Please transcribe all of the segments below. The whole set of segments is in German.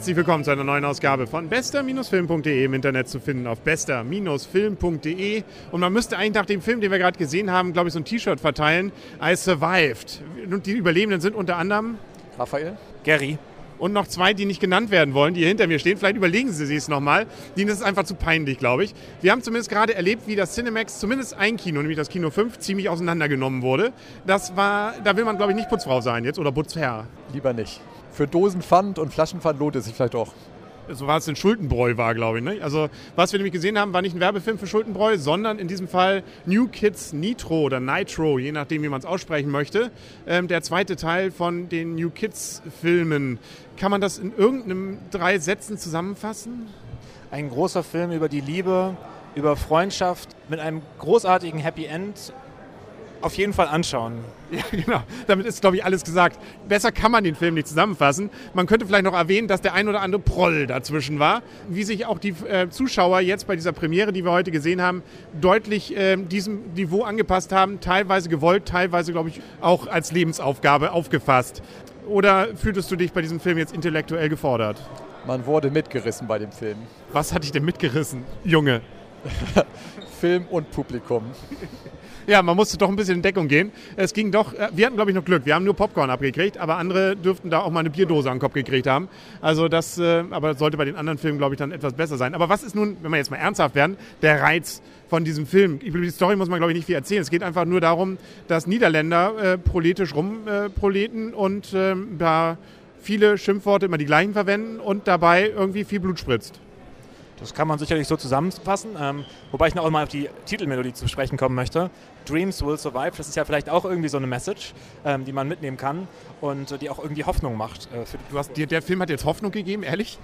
Herzlich willkommen zu einer neuen Ausgabe von bester-film.de im Internet zu finden auf bester-film.de. Und man müsste eigentlich nach dem Film, den wir gerade gesehen haben, glaube ich, so ein T-Shirt verteilen. I survived. Und die Überlebenden sind unter anderem Raphael, Gary. und noch zwei, die nicht genannt werden wollen, die hier hinter mir stehen. Vielleicht überlegen Sie sich es nochmal. Denen ist es einfach zu peinlich, glaube ich. Wir haben zumindest gerade erlebt, wie das Cinemax, zumindest ein Kino, nämlich das Kino 5, ziemlich auseinandergenommen wurde. Das war, da will man, glaube ich, nicht Putzfrau sein jetzt oder Putzherr. lieber nicht. Für Dosenpfand und Flaschenpfand lohnt es sich vielleicht auch. so war es in Schultenbräu war, glaube ich. Ne? Also was wir nämlich gesehen haben, war nicht ein Werbefilm für Schultenbräu, sondern in diesem Fall New Kids Nitro oder Nitro, je nachdem, wie man es aussprechen möchte. Ähm, der zweite Teil von den New Kids Filmen. Kann man das in irgendeinem drei Sätzen zusammenfassen? Ein großer Film über die Liebe, über Freundschaft mit einem großartigen Happy End. Auf jeden Fall anschauen. Ja, genau. Damit ist, glaube ich, alles gesagt. Besser kann man den Film nicht zusammenfassen. Man könnte vielleicht noch erwähnen, dass der ein oder andere Proll dazwischen war. Wie sich auch die äh, Zuschauer jetzt bei dieser Premiere, die wir heute gesehen haben, deutlich äh, diesem Niveau angepasst haben. Teilweise gewollt, teilweise, glaube ich, auch als Lebensaufgabe aufgefasst. Oder fühltest du dich bei diesem Film jetzt intellektuell gefordert? Man wurde mitgerissen bei dem Film. Was hat dich denn mitgerissen, Junge? Film und Publikum. Ja, man musste doch ein bisschen in Deckung gehen. Es ging doch, äh, wir hatten glaube ich noch Glück. Wir haben nur Popcorn abgekriegt, aber andere dürften da auch mal eine Bierdose an den Kopf gekriegt haben. Also das, äh, aber sollte bei den anderen Filmen glaube ich dann etwas besser sein. Aber was ist nun, wenn wir jetzt mal ernsthaft werden, der Reiz von diesem Film? Über die Story muss man glaube ich nicht viel erzählen. Es geht einfach nur darum, dass Niederländer äh, proletisch rumproleten und ähm, da viele Schimpfworte immer die gleichen verwenden und dabei irgendwie viel Blut spritzt. Das kann man sicherlich so zusammenfassen. Ähm, wobei ich noch einmal auf die Titelmelodie zu sprechen kommen möchte. Dreams will survive. Das ist ja vielleicht auch irgendwie so eine Message, ähm, die man mitnehmen kann und äh, die auch irgendwie Hoffnung macht. Äh, Du hast, dir, der Film hat jetzt Hoffnung gegeben, ehrlich?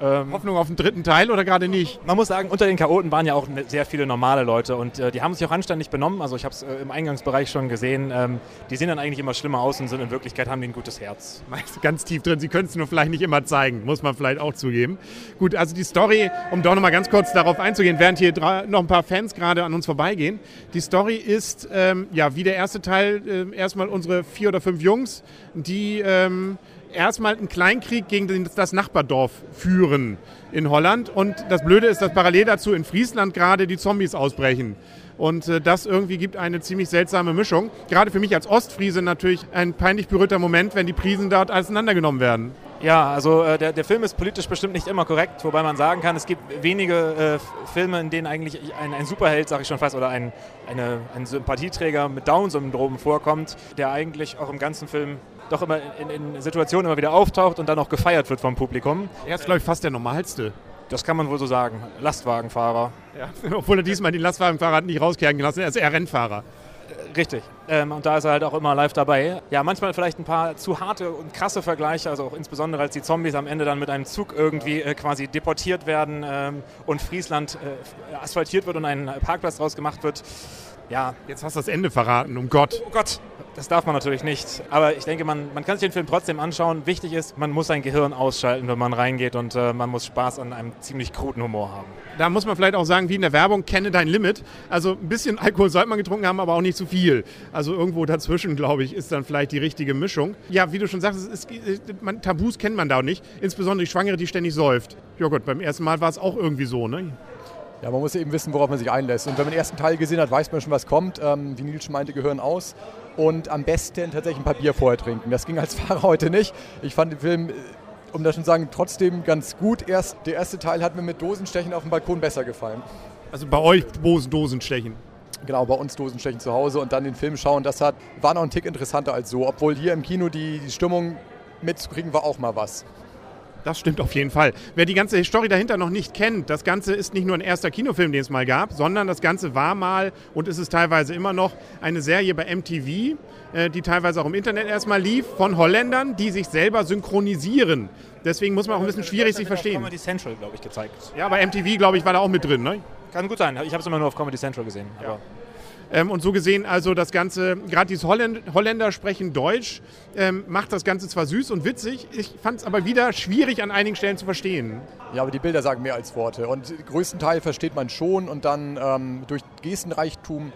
Ähm, Hoffnung auf den dritten Teil oder gerade nicht? Man muss sagen, unter den Chaoten waren ja auch ne- sehr viele normale Leute und äh, die haben sich auch anständig benommen. Also ich habe es äh, im Eingangsbereich schon gesehen. Ähm, die sehen dann eigentlich immer schlimmer aus und sind in Wirklichkeit haben die ein gutes Herz. Ganz tief drin. Sie können es nur vielleicht nicht immer zeigen, muss man vielleicht auch zugeben. Gut, also die Story, um doch nochmal ganz kurz darauf einzugehen, während hier noch ein paar Fans gerade an uns vorbeigehen. Die Story ist, ähm, ja, wie der erste Teil, äh, erstmal unsere vier oder fünf Jungs, die ähm, erstmal einen Kleinkrieg gegen das Nachbardorf führen in Holland. Und das Blöde ist, dass parallel dazu in Friesland gerade die Zombies ausbrechen. Und äh, das irgendwie gibt eine ziemlich seltsame Mischung. Gerade für mich als Ostfriese natürlich ein peinlich berührter Moment, wenn die Prisen dort auseinandergenommen werden. Ja, also äh, der, der Film ist politisch bestimmt nicht immer korrekt, wobei man sagen kann, es gibt wenige äh, Filme, in denen eigentlich ein, ein Superheld, sag ich schon fast, oder ein, eine, ein Sympathieträger mit Down-Syndrom vorkommt, der eigentlich auch im ganzen Film doch immer in, in Situationen immer wieder auftaucht und dann auch gefeiert wird vom Publikum. Er ist, glaube ich, fast der normalste. Das kann man wohl so sagen. Lastwagenfahrer. Obwohl er diesmal den Lastwagenfahrer hat nicht rauskehren gelassen. Er ist eher Rennfahrer. Richtig. Ähm, und da ist er halt auch immer live dabei. Ja, manchmal vielleicht ein paar zu harte und krasse Vergleiche, also auch insbesondere als die Zombies am Ende dann mit einem Zug irgendwie äh, quasi deportiert werden ähm, und Friesland äh, asphaltiert wird und ein Parkplatz draus gemacht wird. Ja, Jetzt hast du das Ende verraten, um Gott. oh Gott, das darf man natürlich nicht. Aber ich denke, man, man kann sich den Film trotzdem anschauen. Wichtig ist, man muss sein Gehirn ausschalten, wenn man reingeht und äh, man muss Spaß an einem ziemlich kruden Humor haben. Da muss man vielleicht auch sagen, wie in der Werbung, kenne dein Limit. Also ein bisschen Alkohol sollte man getrunken haben, aber auch nicht zu viel. Also irgendwo dazwischen, glaube ich, ist dann vielleicht die richtige Mischung. Ja, wie du schon sagst, ist, man, Tabus kennt man da auch nicht. Insbesondere die Schwangere, die ständig säuft. Ja gut, beim ersten Mal war es auch irgendwie so, ne? Ja, man muss eben wissen, worauf man sich einlässt. Und wenn man den ersten Teil gesehen hat, weiß man schon, was kommt. Ähm, wie Nils schon meinte, gehören aus. Und am besten tatsächlich ein paar Bier vorher trinken. Das ging als Fahrer heute nicht. Ich fand den Film, äh, um das schon zu sagen, trotzdem ganz gut. Erst, der erste Teil hat mir mit Dosenstechen auf dem Balkon besser gefallen. Also bei euch Dosen, Dosenstechen. Genau, bei uns Dosenstechen zu Hause und dann den Film schauen, das hat, war noch ein Tick interessanter als so. Obwohl hier im Kino die, die Stimmung mitzukriegen war auch mal was. Das stimmt auf jeden Fall. Wer die ganze Story dahinter noch nicht kennt, das Ganze ist nicht nur ein erster Kinofilm, den es mal gab, sondern das Ganze war mal und ist es teilweise immer noch eine Serie bei MTV, äh, die teilweise auch im Internet erstmal lief, von Holländern, die sich selber synchronisieren. Deswegen muss man auch ein bisschen schwierig sich verstehen. Comedy Central, glaube ich, gezeigt. Ja, bei MTV, glaube ich, war da auch mit drin. Ne? Kann gut sein. Ich habe es immer nur auf Comedy Central gesehen. Aber Ähm, und so gesehen, also das Ganze, gerade dieses Holländ Holländer sprechen Deutsch, ähm, macht das Ganze zwar süß und witzig, ich fand es aber wieder schwierig an einigen Stellen zu verstehen. Ja, aber die Bilder sagen mehr als Worte. Und den größten Teil versteht man schon und dann ähm, durch Gestenreichtum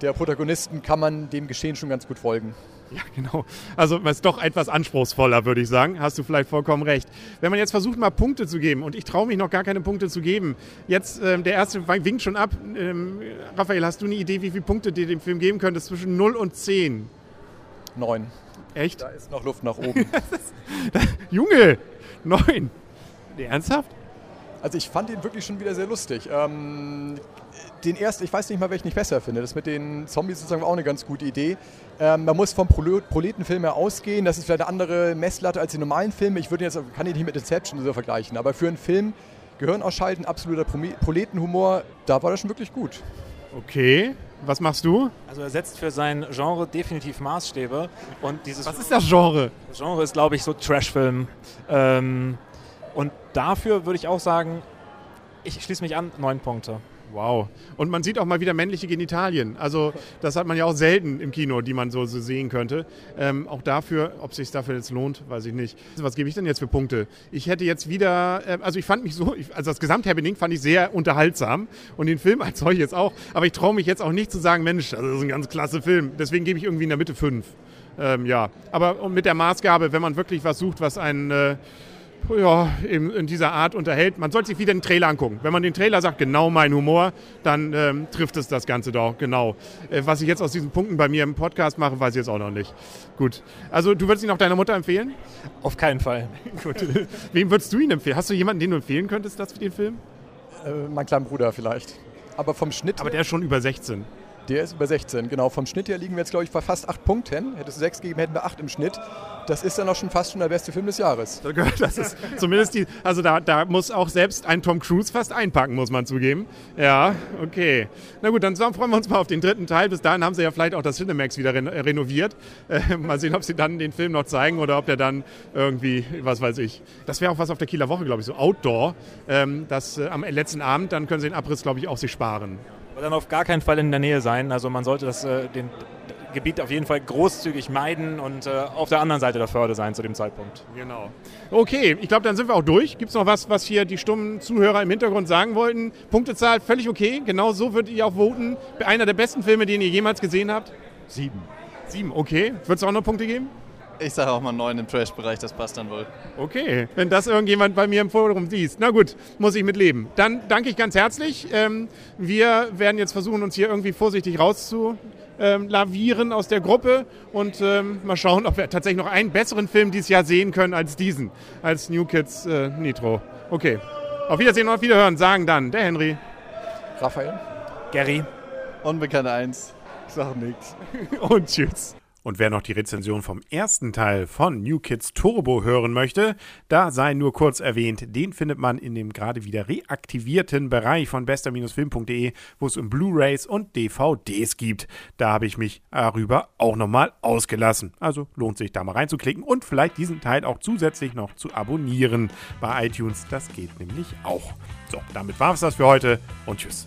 der Protagonisten kann man dem Geschehen schon ganz gut folgen. Ja, genau. Also es ist doch etwas anspruchsvoller, würde ich sagen. Hast du vielleicht vollkommen recht. Wenn man jetzt versucht, mal Punkte zu geben, und ich traue mich noch gar keine Punkte zu geben. Jetzt, ähm, der erste winkt schon ab. Ähm, Raphael, hast du eine Idee, wie viele Punkte dir dem Film geben könntest? Zwischen 0 und 10? 9. Echt? Da ist noch Luft nach oben. Junge, 9. Ernsthaft? Also ich fand ihn wirklich schon wieder sehr lustig. Ähm, den ersten, ich weiß nicht mal, welchen ich besser finde. Das mit den Zombies sozusagen war auch eine ganz gute Idee. Ähm, man muss vom Proletenfilm her ausgehen. Das ist vielleicht eine andere Messlatte als die normalen Filme. Ich würde jetzt, kann ihn nicht mit Inception so vergleichen. Aber für einen Film Gehirn ausschalten, absoluter Proletenhumor, da war das schon wirklich gut. Okay. Was machst du? Also er setzt für sein Genre definitiv Maßstäbe. Und dieses Was ist das Genre? Das Genre ist, glaube ich, so Trashfilm. Ähm, und dafür würde ich auch sagen, ich schließe mich an, neun Punkte. Wow. Und man sieht auch mal wieder männliche Genitalien. Also das hat man ja auch selten im Kino, die man so, so sehen könnte. Ähm, auch dafür, ob es sich dafür jetzt lohnt, weiß ich nicht. Was gebe ich denn jetzt für Punkte? Ich hätte jetzt wieder, äh, also ich fand mich so, also das Gesamthappening fand ich sehr unterhaltsam und den Film als solches auch. Aber ich traue mich jetzt auch nicht zu sagen, Mensch, das ist ein ganz klasse Film. Deswegen gebe ich irgendwie in der Mitte fünf. Ähm, ja, aber mit der Maßgabe, wenn man wirklich was sucht, was einen... Äh, ja, in, in, dieser Art unterhält. Man sollte sich wieder den Trailer angucken. Wenn man den Trailer sagt, genau mein Humor, dann ähm, trifft es das Ganze doch genau. Äh, was ich jetzt aus diesen Punkten bei mir im Podcast mache, weiß ich jetzt auch noch nicht. Gut. Also du würdest ihn auch deiner Mutter empfehlen? Auf keinen Fall. Gut. Wem würdest du ihn empfehlen? Hast du jemanden, den du empfehlen könntest, das für den Film? Äh, mein kleiner Bruder vielleicht. Aber vom Schnitt. Aber der ist schon über 16. Der ist über 16, genau. Vom Schnitt her liegen wir jetzt, glaube ich, bei fast 8 Punkten. Hätte es 6 gegeben, hätten wir 8 im Schnitt. Das ist dann auch schon fast schon der beste Film des Jahres. Das ist zumindest die, also da, da muss auch selbst ein Tom Cruise fast einpacken, muss man zugeben. Ja, okay. Na gut, dann freuen wir uns mal auf den dritten Teil. Bis dahin haben sie ja vielleicht auch das Cinemax wieder renoviert. Äh, mal sehen, ob sie dann den Film noch zeigen oder ob der dann irgendwie, was weiß ich. Das wäre auch was auf der Kieler Woche, glaube ich, so Outdoor. Ähm, das äh, am letzten Abend, dann können sie den Abriss, glaube ich, auch sich sparen. Aber dann auf gar keinen Fall in der Nähe sein. Also man sollte das, äh, den Gebiet auf jeden Fall großzügig meiden und äh, auf der anderen Seite der Förde sein zu dem Zeitpunkt. Genau. Okay, ich glaube, dann sind wir auch durch. Gibt es noch was, was hier die stummen Zuhörer im Hintergrund sagen wollten? Punktezahl völlig okay. Genau so würdet ihr auch voten. Einer der besten Filme, den ihr jemals gesehen habt? Sieben. Sieben, okay. Wird es auch noch Punkte geben? Ich sage auch mal neun im Trash-Bereich, das passt dann wohl. Okay, wenn das irgendjemand bei mir im Forum liest. Na gut, muss ich mit leben. Dann danke ich ganz herzlich. Ähm, wir werden jetzt versuchen, uns hier irgendwie vorsichtig rauszulavieren aus der Gruppe und ähm, mal schauen, ob wir tatsächlich noch einen besseren Film dieses Jahr sehen können als diesen, als New Kids äh, Nitro. Okay, auf Wiedersehen und auf Wiederhören sagen dann der Henry. Raphael. Gary. Unbekannte Eins. Ich sag nichts. Und tschüss. Und wer noch die Rezension vom ersten Teil von New Kids Turbo hören möchte, da sei nur kurz erwähnt, den findet man in dem gerade wieder reaktivierten Bereich von bester-film.de, wo es um Blu-rays und DVDs gibt. Da habe ich mich darüber auch nochmal ausgelassen. Also lohnt sich da mal reinzuklicken und vielleicht diesen Teil auch zusätzlich noch zu abonnieren bei iTunes. Das geht nämlich auch. So, damit war es das für heute und tschüss.